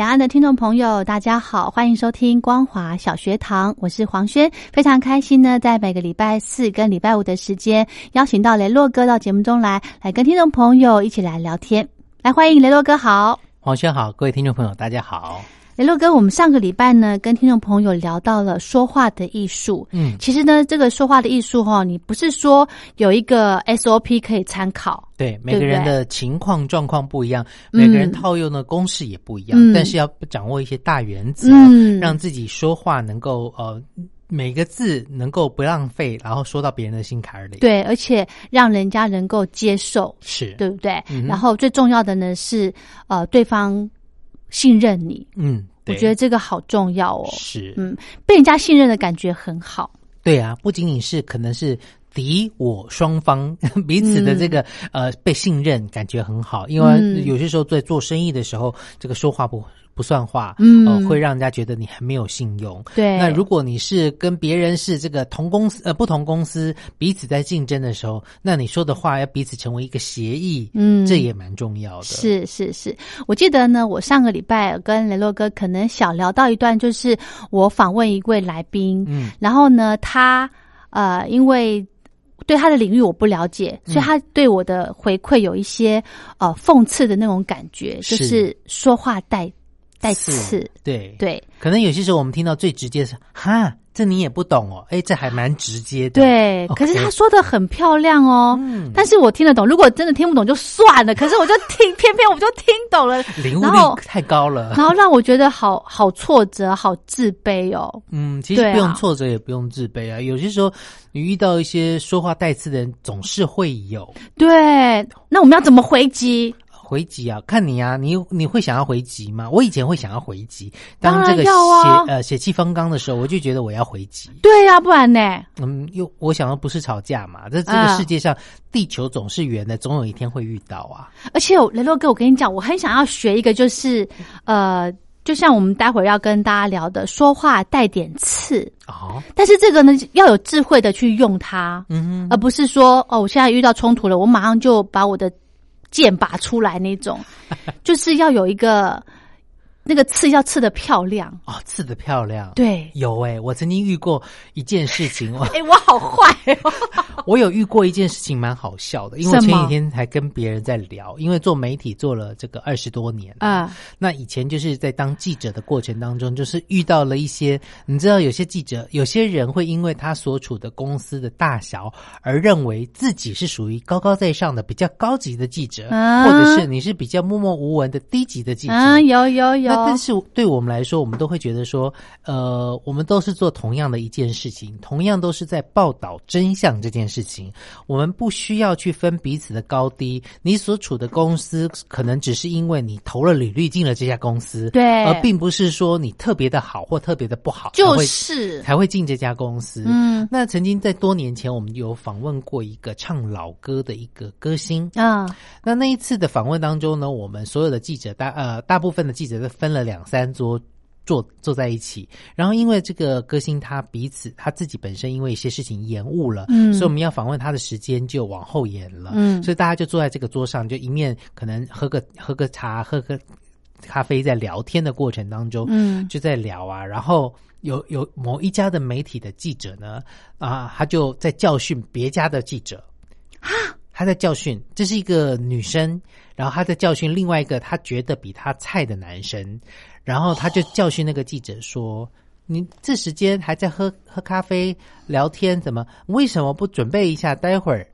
两岸的听众朋友，大家好，欢迎收听光华小学堂，我是黄轩，非常开心呢，在每个礼拜四跟礼拜五的时间，邀请到雷洛哥到节目中来，来跟听众朋友一起来聊天，来欢迎雷洛哥好，黄轩好，各位听众朋友大家好。雷洛哥，我们上个礼拜呢，跟听众朋友聊到了说话的艺术。嗯，其实呢，这个说话的艺术哈，你不是说有一个 SOP 可以参考，对每个人的情况状况不一样，每个人套用的公式也不一样，但是要掌握一些大原则，嗯。让自己说话能够呃每个字能够不浪费，然后说到别人的心坎里。，对，而且让人家能够接受，是，对不对？嗯然后最重要的呢是，呃，对方信任你，嗯，对我觉得这个好重要哦。是，嗯，被人家信任的感觉很好。对啊，不仅仅是可能是敌我双方 彼此的这个、呃被信任，感觉很好，因为嗯。有些时候在做生意的时候，这个说话不不算话，嗯。呃，会让人家觉得你很没有信用。对，那如果你是跟别人是这个同公司呃不同公司彼此在竞争的时候，那你说的话要彼此成为一个协议，嗯。这也蛮重要的。是是是，我记得呢，我上个礼拜跟雷洛哥可能小聊到一段，就是我访问一位来宾，嗯。然后呢，他呃，因为对他的领域我不了解，嗯。所以他对我的回馈有一些呃讽刺的那种感觉，就是是说话带带刺，对，对。可能有些时候我们听到最直接是哈，这你也不懂哦，哎，这还蛮直接的。对。可是他说的很漂亮哦。嗯，但是我听得懂，如果真的听不懂就算了。可是我就听，偏偏我就听懂了，领悟力太高了。然后让我觉得好好挫折，好自卑哦。嗯，其实不用挫折，也不用自卑啊。有些时候你遇到一些说话带刺的人，总是会有对，那我们要怎么回击？回击啊。看你啊，你你会想要回击吗？我以前会想要回击，当这个血、呃血气方刚的时候，我就觉得我要回击。对呀、不然呢？嗯，又我想要不是吵架嘛，在这啊个世界上，地球总是圆的，总有一天会遇到啊。而且雷洛哥，我跟你讲，我很想要学一个，就是呃，就像我们待会儿要跟大家聊的，说话带点刺，哦，但是这个呢，要有智慧的去用它，嗯而不是说哦，我现在遇到冲突了，我马上就把我的剑拔出来那种，就是要有一个那个刺要刺的漂亮。哦，刺的漂亮。，对，有哎、我曾经遇过一件事情，我 哎、我好坏哦。我有遇过一件事情蛮好笑的，因为前几天还跟别人在聊，因为做媒体做了这个二十多年啊，那以前就是在当记者的过程当中，就是遇到了一些，你知道，有些记者，有些人会因为他所处的公司的大小而认为自己是属于高高在上的、比较高级的记者，啊或者是你是比较默默无闻的低级的记者。啊，有有有那，但是对我们来说，我们都会觉得说，呃，我们都是做同样的一件事情，同样都是在报道真相这件事情，我们不需要去分彼此的高低。你所处的公司可能只是因为你投了履历进了这家公司，对而并不是说你特别的好或特别的不好，才就会是才会进这家公司。嗯那曾经在多年前，我们有访问过一个唱老歌的一个歌星，啊那那一次的访问当中呢，我们所有的记者大呃大部分的记者都分了两三桌坐坐在一起，然后因为这个歌星他彼此他自己本身因为一些事情延误了，嗯所以我们要访问他的时间就往后延了，嗯。所以大家就坐在这个桌上，就一面可能喝个喝个茶，喝个咖啡，在聊天的过程当中，嗯就在聊啊，然后有有某一家的媒体的记者呢，啊，他就在教训别家的记者，他在教训，这是一个女生，然后他在教训另外一个他觉得比他菜的男生，然后他就教训那个记者说：“你这时间还在喝喝咖啡聊天，怎么为什么不准备一下？待会儿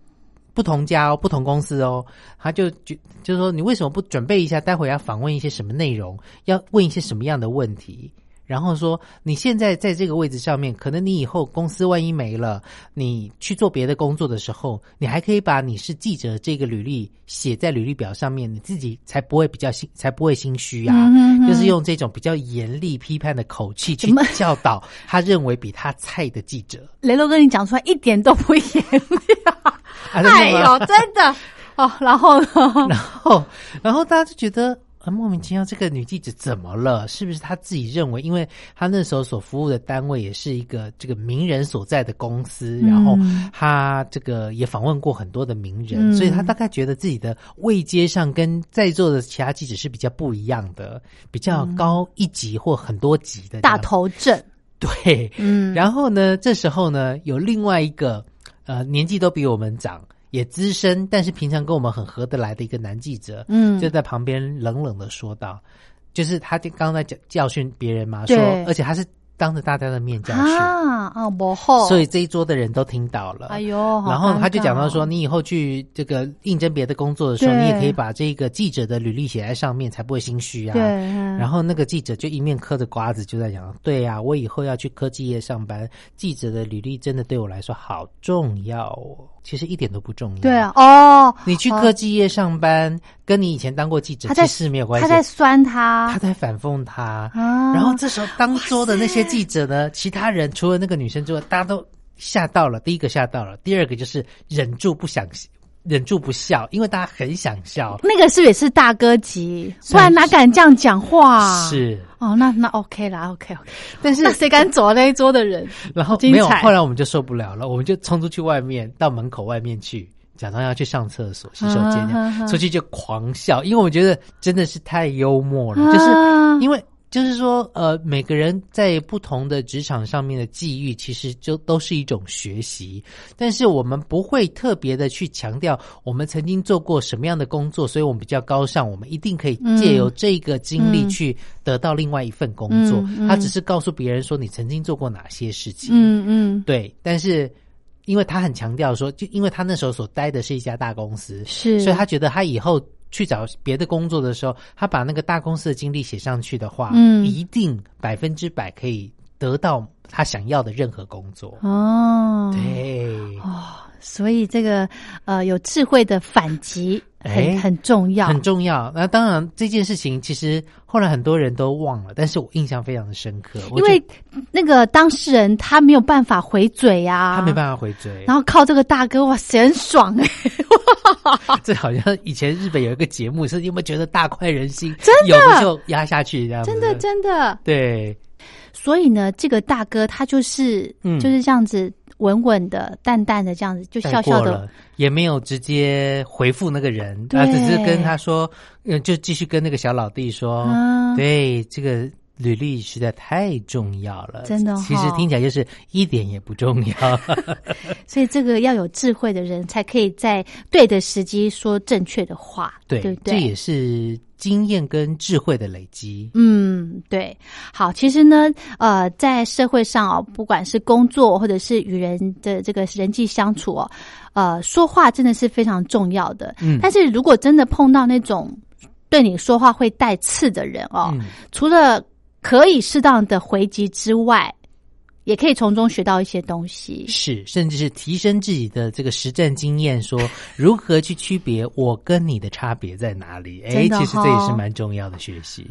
不同家哦，不同公司哦，他就就就是说，你为什么不准备一下？待会儿要访问一些什么内容？要问一些什么样的问题？然后说，你现在在这个位置上面，可能你以后公司万一没了，你去做别的工作的时候，你还可以把你是记者这个履历写在履历表上面，你自己才不会比较心，才不会心虚啊。就是用这种比较严厉批判的口气去教导他认为比他菜的记者。雷洛哥，你讲出来一点都不严厉啊！啊哎呦，真的哦。然后呢？然后，然后大家就觉得。啊，莫名其妙，这个女记者怎么了？是不是她自己认为？因为她那时候所服务的单位也是一个这个名人所在的公司，然后嗯她这个也访问过很多的名人，嗯。所以她大概觉得自己的位阶上跟在座的其他记者是比较不一样的，比较高一级或很多级的这大头症，对，嗯，然后呢，这时候呢，有另外一个呃年纪都比我们长，也资深，但是平常跟我们很合得来的一个男记者，嗯。就在旁边冷冷的说道，就是他就刚刚在教教训别人嘛，说，而且他是当着大家的面教训，啊啊，幕后，所以这一桌的人都听到了。哎呦，然后他就讲到说，你以后去这个应征别的工作的时候，你也可以把这个记者的履历写在上面，才不会心虚啊。然后那个记者就一面嗑着瓜子，就在讲：“对呀、我以后要去科技业上班，记者的履历真的对我来说好重要哦。其实一点都不重要。对啊，，哦，你去科技业上班，跟你以前当过记者其实没有关系。他在酸他，他在反讽他，啊然后这时候当桌的那些记者呢，其他人除了那个女生之外，大家都吓到了。第一个吓到了，第二个就是忍住不想忍住不笑，因为大家很想笑。那个是也是大哥级？不然哪敢这样讲话？是，哦，那那 OK 啦，OK OK。但是那谁敢走那一桌的人？然后没有，后来我们就受不了了，我们就冲出去外面，到门口外面去，假装要去上厕所、洗手间，啊出去就狂笑，因为我觉得真的是太幽默了，啊就是因为。就是说，呃，每个人在不同的职场上面的际遇，其实就都是一种学习。但是我们不会特别的去强调我们曾经做过什么样的工作，所以我们比较高尚，我们一定可以借由这个经历嗯去得到另外一份工作。嗯嗯他只是告诉别人说你曾经做过哪些事情。嗯嗯，对，但是因为他很强调说，就因为他那时候所待的是一家大公司，是，所以他觉得他以后去找别的工作的时候，他把那个大公司的经历写上去的话，嗯。一定百分之百可以得到他想要的任何工作。哦，对，哦，所以这个呃有智慧的反击很、哎很重要，很重要。那当然，这件事情其实后来很多人都忘了，但是我印象非常的深刻，因为那个当事人他没有办法回嘴啊，他没办法回嘴。然后靠这个大哥，哇塞，很爽哎、这好像以前日本有一个节目，是你有没有觉得大快人心？真的有的就压下去这样子。真的真的。对，所以呢，这个大哥他就是、嗯就是这样子稳稳的、淡淡的这样子，就笑笑的也没有直接回复那个人，对他只是跟他说，嗯，就继续跟那个小老弟说，啊对这个。履历实在太重要了，真的其实哈听起来就是一点也不重要。所以这个要有智慧的人才可以在对的时机说正确的话，对，对？这也是经验跟智慧的累积。嗯，对，好，其实呢，呃，在社会上哦，不管是工作或者是与人的这个人际相处哦，呃，说话真的是非常重要的。嗯但是如果真的碰到那种对你说话会带刺的人哦，嗯除了可以适当的回击之外，也可以从中学到一些东西。是，甚至是提升自己的这个实战经验，说 如何去区别我跟你的差别在哪里？哎，其实这也是哦蛮重要的学习。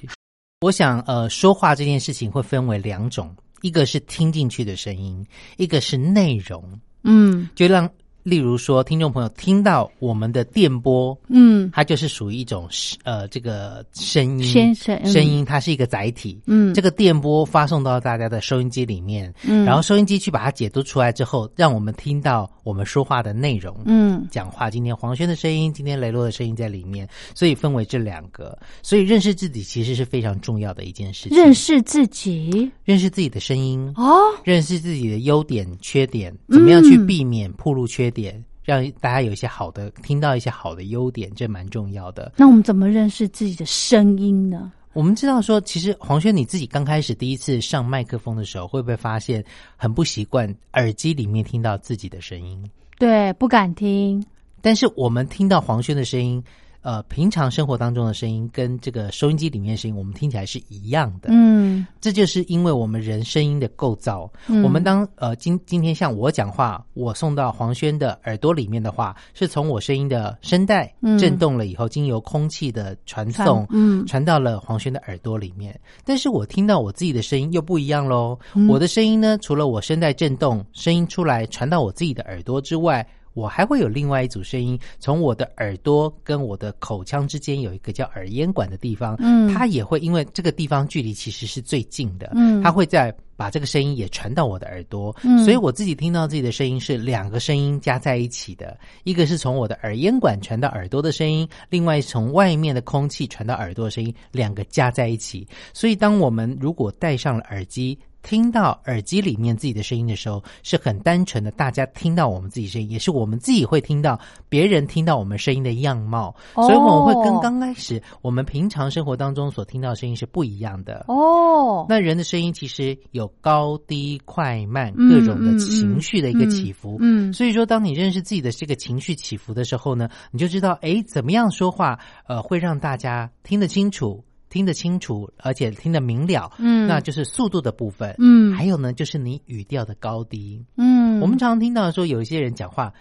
我想，呃，说话这件事情会分为两种，一个是听进去的声音，一个是内容。嗯就让，例如说，听众朋友听到我们的电波，嗯。它就是属于一种呃这个声音，声音，它是一个载体。嗯，这个电波发送到大家的收音机里面，嗯。然后收音机去把它解读出来之后，让我们听到我们说话的内容。嗯。讲话，今天黄轩的声音，今天雷洛的声音在里面，所以分为这两个。所以认识自己其实是非常重要的一件事情。认识自己？认识自己的声音，哦，认识自己的优点、缺点，怎么样去嗯避免暴露缺点，让大家有一些好的，听到一些好的优点，这蛮重要的。那我们怎么认识自己的声音呢？我们知道说，其实黄轩你自己刚开始第一次上麦克风的时候，会不会发现很不习惯耳机里面听到自己的声音？对，不敢听。但是我们听到黄轩的声音。呃，平常生活当中的声音跟这个收音机里面的声音，我们听起来是一样的。嗯，这就是因为我们人声音的构造。嗯我们当呃今今天像我讲话，我送到黄轩的耳朵里面的话，是从我声音的声带嗯震动了以后，经由空气的传送，嗯传到了黄轩的耳朵里面。但是我听到我自己的声音又不一样喽。嗯我的声音呢，除了我声带震动，声音出来传到我自己的耳朵之外。我还会有另外一组声音，从我的耳朵跟我的口腔之间有一个叫耳咽管的地方，嗯它也会因为这个地方距离其实是最近的，嗯它会在把这个声音也传到我的耳朵，嗯所以我自己听到自己的声音是两个声音加在一起的，一个是从我的耳咽管传到耳朵的声音，另外从外面的空气传到耳朵的声音，两个加在一起。所以当我们如果戴上了耳机。听到耳机里面自己的声音的时候，是很单纯的，大家听到我们自己声音，也是我们自己会听到别人听到我们声音的样貌，哦所以我们会跟刚开始我们平常生活当中所听到的声音是不一样的。哦，那人的声音其实有高低快慢嗯各种的情绪的一个起伏，嗯嗯所以说当你认识自己的这个情绪起伏的时候呢，你就知道，哎，怎么样说话，呃，会让大家听得清楚。听得清楚，而且听得明了，嗯。那就是速度的部分，嗯。还有呢，就是你语调的高低。嗯，我们常常听到说，有一些人讲话，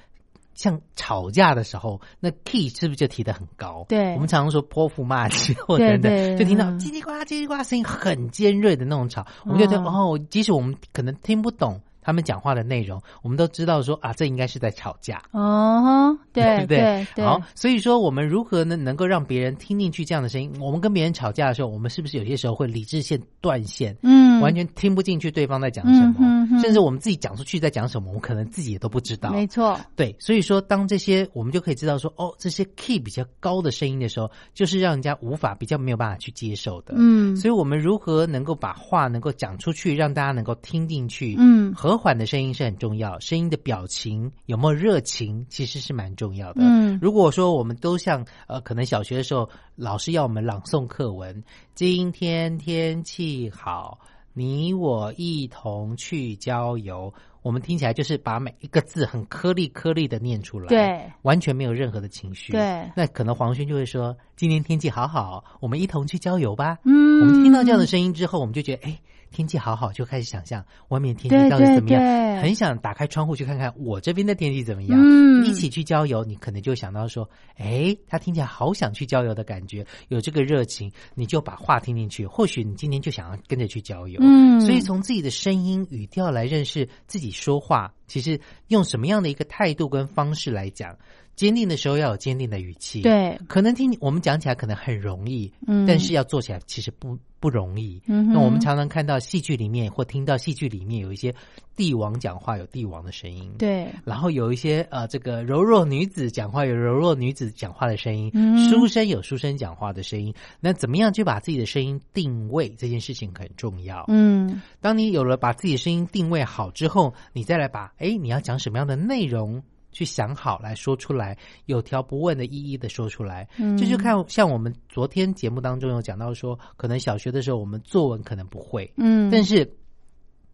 像吵架的时候，那 key 是不是就提的很高？对。我们常常说泼妇骂街或对等等，对就听到叽叽里呱啦、叽里呱啦，声音很尖锐的那种吵，我们就觉得嗯。哦，即使我们可能听不懂他们讲话的内容，我们都知道说啊，这应该是在吵架。哦，对 不对？对对，好，所以说我们如何呢能够让别人听进去这样的声音？我们跟别人吵架的时候，我们是不是有些时候会理智线断线？嗯，完全听不进去对方在讲什么，嗯哼哼甚至我们自己讲出去在讲什么，我们可能自己也都不知道。没错，对，所以说当这些我们就可以知道说，哦，这些 key 比较高的声音的时候，就是让人家无法比较没有办法去接受的。嗯，所以我们如何能够把话能够讲出去，让大家能够听进去？嗯和缓的声音是很重要，声音的表情有没有热情，其实是蛮重要的。嗯如果说我们都像呃，可能小学的时候老师要我们朗诵课文，今天天气好，你我一同去郊游。我们听起来就是把每一个字很颗粒颗粒的念出来，对，完全没有任何的情绪。对那可能黄轩就会说：“今天天气好好，我们一同去郊游吧。”嗯我们听到这样的声音之后，我们就觉得，哎，天气好好，就开始想象外面天气到底怎么样，对对很想打开窗户去看看我这边的天气怎么样。嗯一起去郊游，你可能就想到说，哎，他听起来好想去郊游的感觉，有这个热情，你就把话听进去。或许你今天就想要跟着去郊游。嗯所以从自己的声音语调来认识自己说话，其实用什么样的一个态度跟方式来讲，坚定的时候要有坚定的语气。。对，可能听我们讲起来可能很容易，嗯但是要做起来其实不不容易。嗯那我们常常看到戏剧里面或听到戏剧里面有一些帝王讲话有帝王的声音，，对，然后有一些呃这个柔弱女子讲话有柔弱女子讲话的声音，嗯书生有书生讲话的声音。那怎么样去把自己的声音定位这件事情很重要。嗯当你有了把自己的声音定位好之后，你再来把哎你要讲什么样的内容去想好来说出来，有条不紊的一一的说出来。嗯这就看像我们昨天节目当中有讲到说，可能小学的时候我们作文可能不会，嗯，但是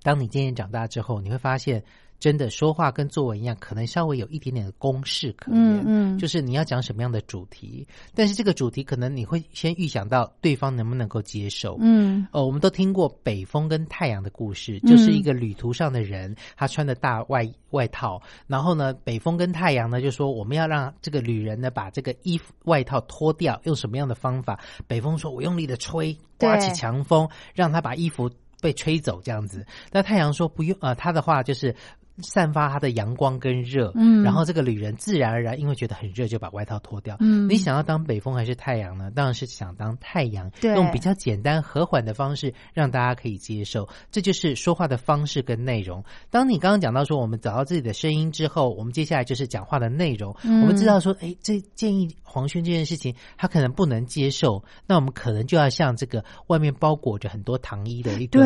当你渐渐长大之后，你会发现。真的说话跟作文一样，可能稍微有一点点的公式可言，嗯嗯就是你要讲什么样的主题，但是这个主题可能你会先预想到对方能不能够接受，嗯哦，我们都听过北风跟太阳的故事，嗯就是一个旅途上的人，他穿的大外外套，然后呢，北风跟太阳呢就说我们要让这个旅人呢把这个衣服外套脱掉，用什么样的方法？北风说我用力的吹，刮起强风，让他把衣服被吹走这样子。那太阳说不用，呃，他的话就是。散发它的阳光跟热，嗯然后这个旅人自然而然因为觉得很热，就把外套脱掉。嗯你想要当北风还是太阳呢？当然是想当太阳，对用比较简单和缓的方式让大家可以接受。这就是说话的方式跟内容。当你刚刚讲到说我们找到自己的声音之后，我们接下来就是讲话的内容。嗯我们知道说，哎，这建议黄轩这件事情他可能不能接受，那我们可能就要像这个外面包裹着很多糖衣的一个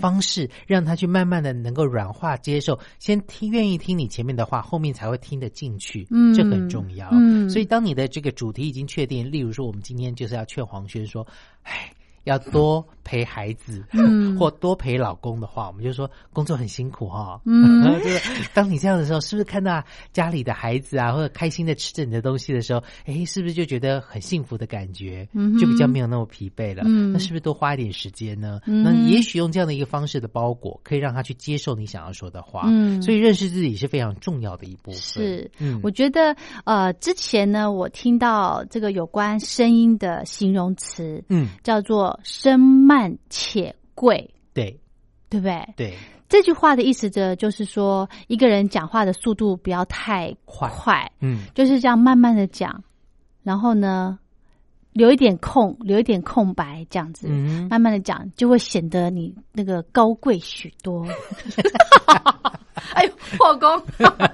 方式，让他去慢慢的能够软化接受，先听愿意听你前面的话，后面才会听得进去，嗯这很重要。嗯所以当你的这个主题已经确定，例如说我们今天就是要劝黄轩说，哎。要多陪孩子，嗯。或多陪老公的话，我们就说工作很辛苦哈、嗯。就是当你这样的时候，是不是看到家里的孩子啊，或者开心的吃着你的东西的时候，哎，是不是就觉得很幸福的感觉，嗯就比较没有那么疲惫了？嗯。那是不是多花一点时间呢？嗯。那也许用这样的一个方式的包裹，可以让他去接受你想要说的话。嗯。所以认识自己是非常重要的一部分。是，嗯。我觉得呃，之前呢，我听到这个有关声音的形容词，嗯，叫做声慢且贵，对。对不对？对，这句话的意思着就是说，一个人讲话的速度不要太快。快，嗯。就是这样慢慢的讲，然后呢，留一点空，留一点空白，这样子。嗯，慢慢的讲，就会显得你那个高贵许多。哎呦，破功！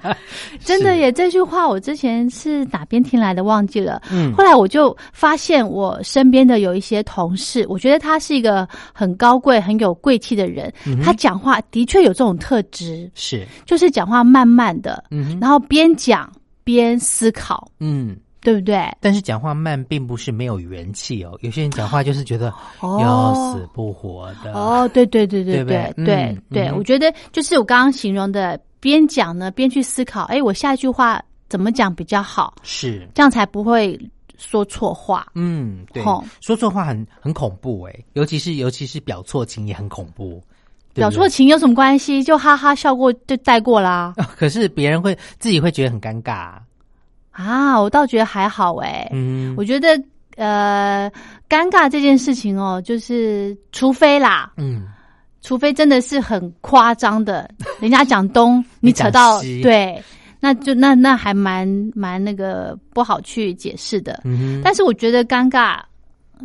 真的耶，这句话我之前是哪边听来的忘记了。嗯后来我就发现，我身边的有一些同事，我觉得他是一个很高贵、很有贵气的人。嗯他讲话的确有这种特质，是，就是讲话慢慢的，嗯然后边讲边思考，嗯。对不对？但是讲话慢并不是没有元气哦，有些人讲话就是觉得哦要死不活的。哦，对对对对对不对对我觉得就是我刚刚形容的，边讲呢边去思考，哎，我下一句话怎么讲比较好，是，这样才不会说错话。嗯，对吼，说错话很很恐怖哎，尤其是尤其是表错情也很恐怖。对表错情有什么关系？就哈哈笑过就带过啦。可是别人会自己会觉得很尴尬。啊，我倒觉得还好哎、嗯，我觉得呃，尴尬这件事情哦，就是除非啦，嗯，除非真的是很夸张的，人家讲东，你扯到西对，那就那那还蛮蛮那个不好去解释的。嗯，但是我觉得尴尬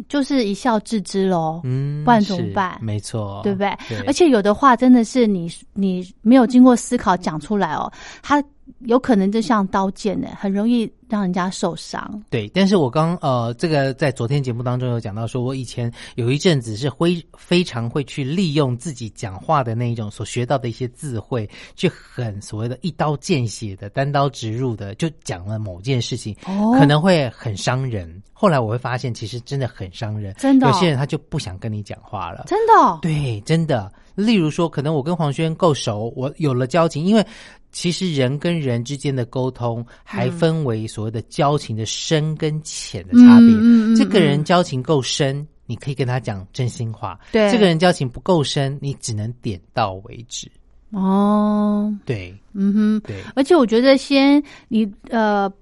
就是一笑置之喽，嗯，不然怎么是办？没错，对不对？对，而且有的话真的是你你没有经过思考讲出来哦，它有可能就像刀剑呢，很容易让人家受伤。对，但是我刚呃，这个在昨天节目当中有讲到，说我以前有一阵子是会非常会去利用自己讲话的那一种所学到的一些智慧，去很所谓的一刀见血的、单刀直入的，就讲了某件事情，哦可能会很伤人。后来我会发现，其实真的很伤人，真的哦有些人他就不想跟你讲话了。真的、哦，对，真的。例如说，可能我跟黄轩够熟，我有了交情，因为其实人跟人之间的沟通还分为所谓的交情的深跟浅的差别。这个人交情够深，你可以跟他讲真心话；对。这个人交情不够深，你只能点到为止。哦，对。嗯哼，对，而且我觉得先你呃，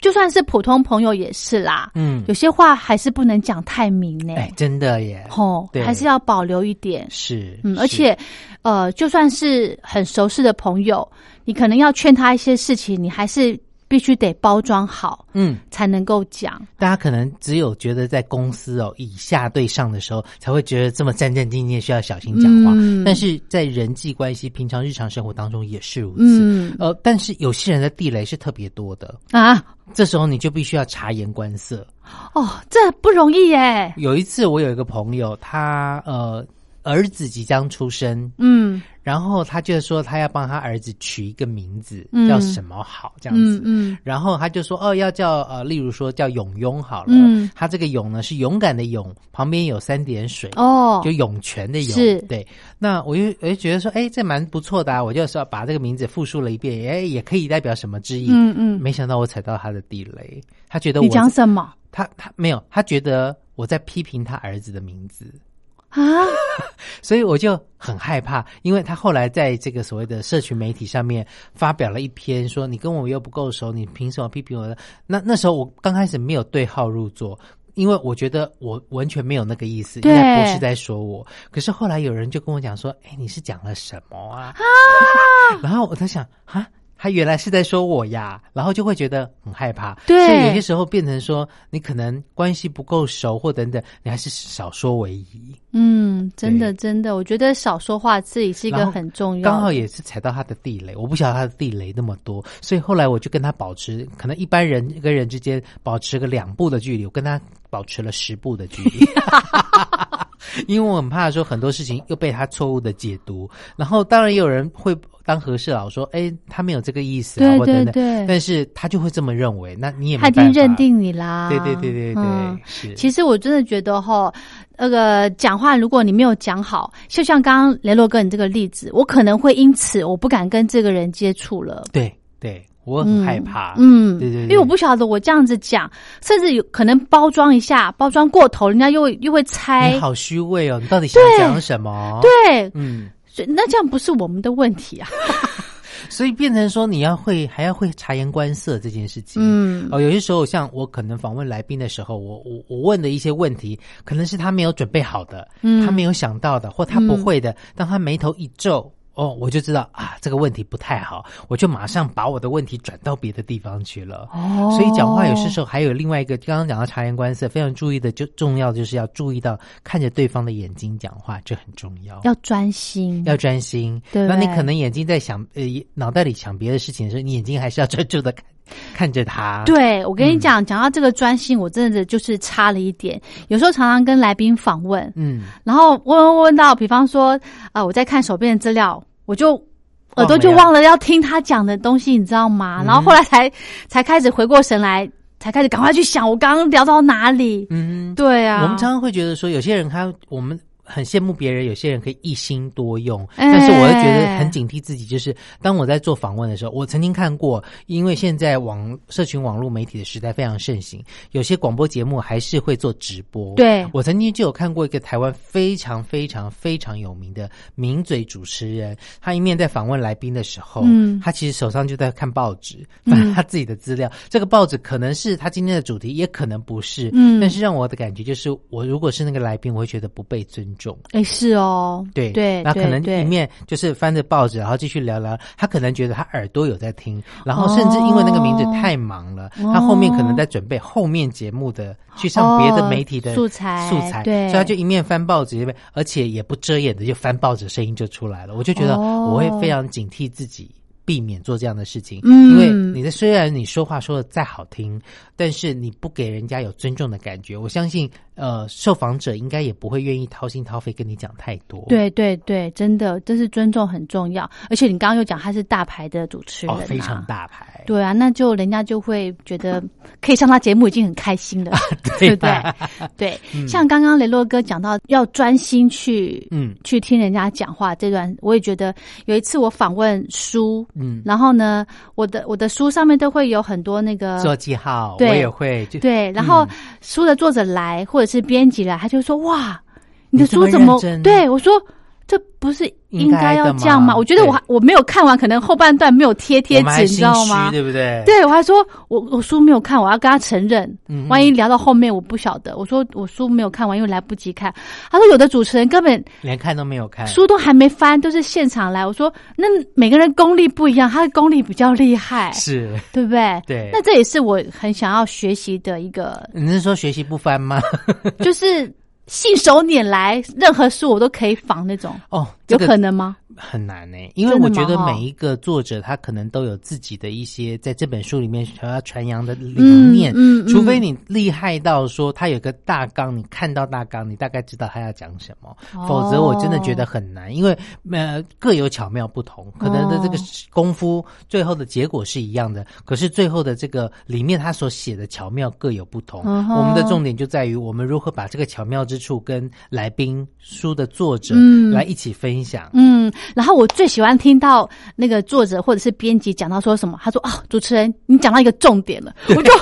就算是普通朋友也是啦，嗯有，些话还是不能讲太明呢。哎，真的耶，吼，对还是要保留一点。是，嗯，而且，呃，就算是很熟识的朋友，你可能要劝他一些事情，你还是必须得包装好，嗯。才能够讲。大家可能只有觉得在公司哦以下对上的时候，才会觉得这么战战兢兢，需要小心讲话。嗯但是在人际关系、平常日常生活当中也是如此。嗯呃，但是有些人的地雷是特别多的，啊，这时候你就必须要察言观色。哦，这不容易耶。有一次，我有一个朋友，他呃儿子即将出生，嗯然后他就说他要帮他儿子取一个名字，嗯叫什么好这样子。嗯嗯然后他就说哦，要叫呃，例如说叫勇勇好了。嗯他这个勇呢是勇敢的勇，旁边有三点水，哦就涌泉的涌。是对。那我就我就觉得说，哎，这蛮不错的啊，我就说把这个名字复述了一遍，哎，也可以代表什么之意。嗯嗯，没想到我踩到他的地雷，他觉得我你讲什么他他没有，他觉得我在批评他儿子的名字。啊？所以我就很害怕，因为他后来在这个所谓的社群媒体上面发表了一篇说你跟我又不够熟，你凭什么批评我的？那那时候我刚开始没有对号入座，因为我觉得我完全没有那个意思，应该不是在说我。可是后来有人就跟我讲说，哎，你是讲了什么啊？然后我在想，啊。他原来是在说我呀，然后就会觉得很害怕。对所以有些时候变成说，你可能关系不够熟或等等，你还是少说为宜。嗯，真的真的，我觉得少说话自己是一个很重要的。刚好也是踩到他的地雷，我不晓得他的地雷那么多，所以后来我就跟他保持，可能一般人跟人之间保持个两步的距离，我跟他保持了十步的距离。因为我很怕说很多事情又被他错误的解读，然后当然也有人会当和事佬说，哎，他没有这个意思啊，对或等等，对对但是他就会这么认为，那你也没他已经认，定你啦。对对对对对，嗯是，其实我真的觉得哈，那个讲话，如果你没有讲好，就像刚刚雷洛哥你这个例子，我可能会因此我不敢跟这个人接触了。对对，我很害怕，嗯，对对对因为我不晓得我这样子讲，甚至有可能包装一下，包装过头，人家又又会猜你。好虚伪哦，你到底想讲什么？，对，嗯。那这样不是我们的问题啊。所以变成说你要会还要会察言观色这件事情。嗯哦，有些时候像我可能访问来宾的时候，我我我问的一些问题，可能是他没有准备好的，嗯他没有想到的，或他不会的，当他眉头一皱。哦，我就知道啊，这个问题不太好，我就马上把我的问题转到别的地方去了。哦所以讲话有些时候还有另外一个，刚刚讲到察言观色，非常注意的，就重要就是要注意到看着对方的眼睛讲话，这很重要。要专心，要专心，对对那你可能眼睛在想，呃，脑袋里想别的事情的时候，你眼睛还是要专注的看看着他。，对，我跟你嗯讲，讲到这个专心，我真的就是差了一点。有时候常常跟来宾访问，嗯，然后问问问到，比方说，啊，我在看手边的资料，我就耳朵就忘了呀忘了要听他讲的东西，你知道吗？嗯然后后来才才开始回过神来，才开始赶快去想我刚刚聊到哪里。嗯，对啊，我们常常会觉得说，有些人他我们。很羡慕别人，有些人可以一心多用，哎但是我会觉得很警惕自己。就是当我在做访问的时候，我曾经看过，因为现在网社群网络媒体的时代非常盛行，有些广播节目还是会做直播。对我曾经就有看过一个台湾非常非常非常有名的名嘴主持人，他一面在访问来宾的时候，嗯他其实手上就在看报纸，翻他自己的资料。这个报纸可能是他今天的主题，也可能不是。嗯但是让我的感觉就是，我如果是那个来宾，我会觉得不被尊重。哎是哦，对对，那可能对一面就是翻着报纸，然后继续聊聊。他可能觉得他耳朵有在听，然后甚至因为那个名字太忙了，哦他后面可能在准备后面节目的去上别的媒体的哦素材素材，对所以他就一面翻报纸，一面而且也不遮掩的就翻报纸，声音就出来了。我就觉得哦我会非常警惕自己。避免做这样的事情，嗯因为你的虽然你说话说的再好听，但是你不给人家有尊重的感觉，我相信呃受访者应该也不会愿意掏心掏肺跟你讲太多。对对对，真的，这是尊重很重要。而且你刚刚又讲他是大牌的主持人、啊哦，非常。大牌，对啊，那就人家就会觉得可以上他节目已经很开心了，对不对吧？对，像刚刚雷洛哥讲到要专心去，嗯去听人家讲话这段，我也觉得有一次我访问书，嗯，然后呢，我的我的书上面都会有很多那个做记号，我也会，对，然后嗯书的作者来或者是编辑了，他就说哇，你的书怎么对我说？这不是应该要这样吗？我觉得我还我没有看完，可能后半段没有贴贴纸，你知道吗？对不对？对，我还说我我书没有看，我要跟他承认。嗯万一聊到后面我不晓得，我说我书没有看完，因为来不及看。他说有的主持人根本连看都没有看，书都还没翻，都是现场来。我说那每个人功力不一样，他的功力比较厉害，是，对不对？对那这也是我很想要学习的一个，你是说学习不翻吗？就是信手拈来，任何书我都可以仿那种，哦，有这个可能吗？很难呢、因为我觉得每一个作者他可能都有自己的一些在这本书里面想要传扬的理嗯念，嗯嗯除非你厉害到说他有个大纲，你看到大纲，你大概知道他要讲什么，哦。否则我真的觉得很难，因为呃各有巧妙不同，可能的这个哦。功夫最后的结果是一样的，可是最后的这个里面他所写的巧妙各有不同。嗯我们的重点就在于我们如何把这个巧妙之处跟来宾书的作者嗯。来一起分享。嗯，然后我最喜欢听到那个作者或者是编辑讲到说什么，他说啊，主持人你讲到一个重点了，我就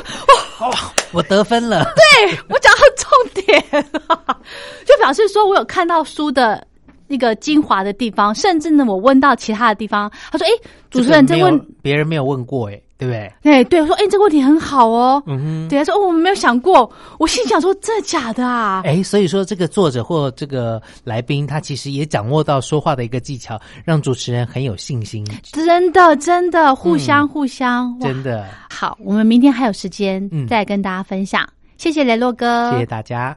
哦，我得分了。对我讲到重点了，就表示说我有看到书的那个精华的地方，甚至呢，我问到其他的地方，他说：“哎，主持人这问，别人没有问过，哎，对不对？哎对，我说：哎，这个问题很好哦。嗯哼。对，他说：哦，我们没有想过。我心想说：真的假的啊？哎，所以说这个作者或这个来宾，他其实也掌握到说话的一个技巧，让主持人很有信心。真的真的，互相、互相，哇真的，好。我们明天还有时间嗯再跟大家分享。谢谢雷洛哥，谢谢大家。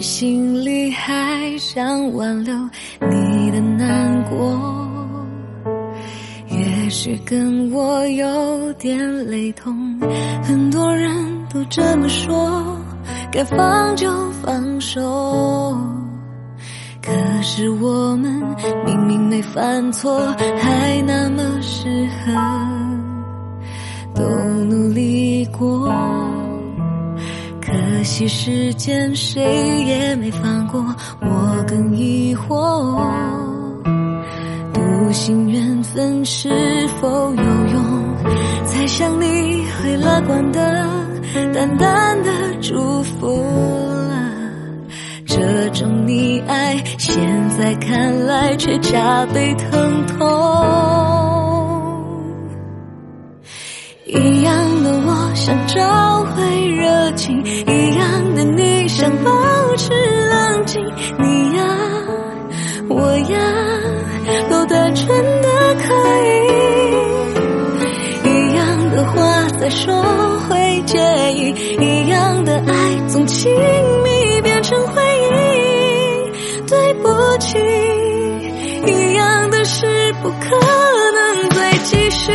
心里还想挽留你的难过。也许跟我有点雷同，很多人都这么说，该放就放手。可是我们明明没犯错，还那么适合。都努力过，可惜时间谁也没放过，我更疑惑，笃信缘分是否有用？才想你会乐观的，淡淡的祝福了，这种溺爱，现在看来却加倍疼痛。一想找回热情，一样的你想保持冷静。你呀，我呀，都单纯的可以。一样的话再说会介意，一样的爱从亲密变成回忆。对不起，一样的事不可能再继续。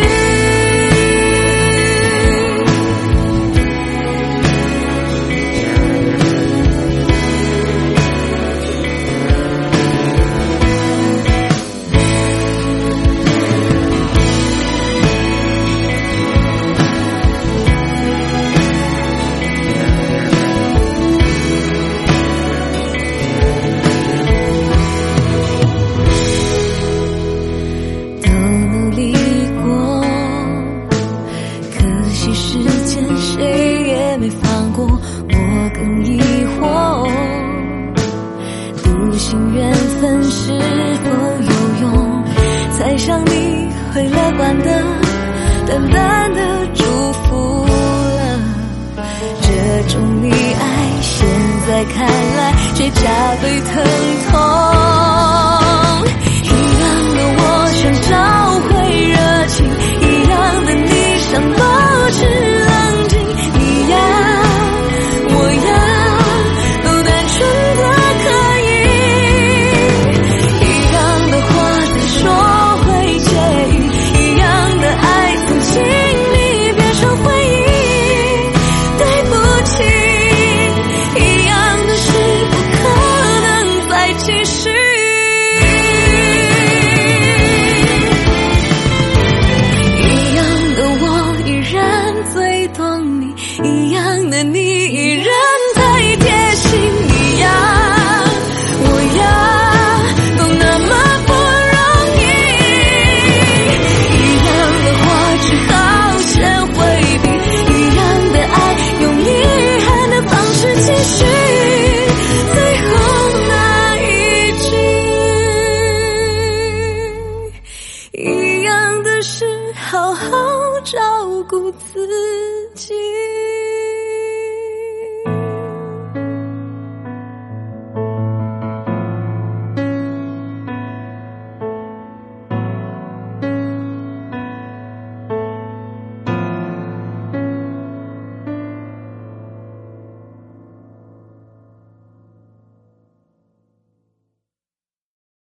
会乐观的淡淡的祝福了这种溺爱。现在看来却加倍疼痛。一样的我想找回热情一样的你想落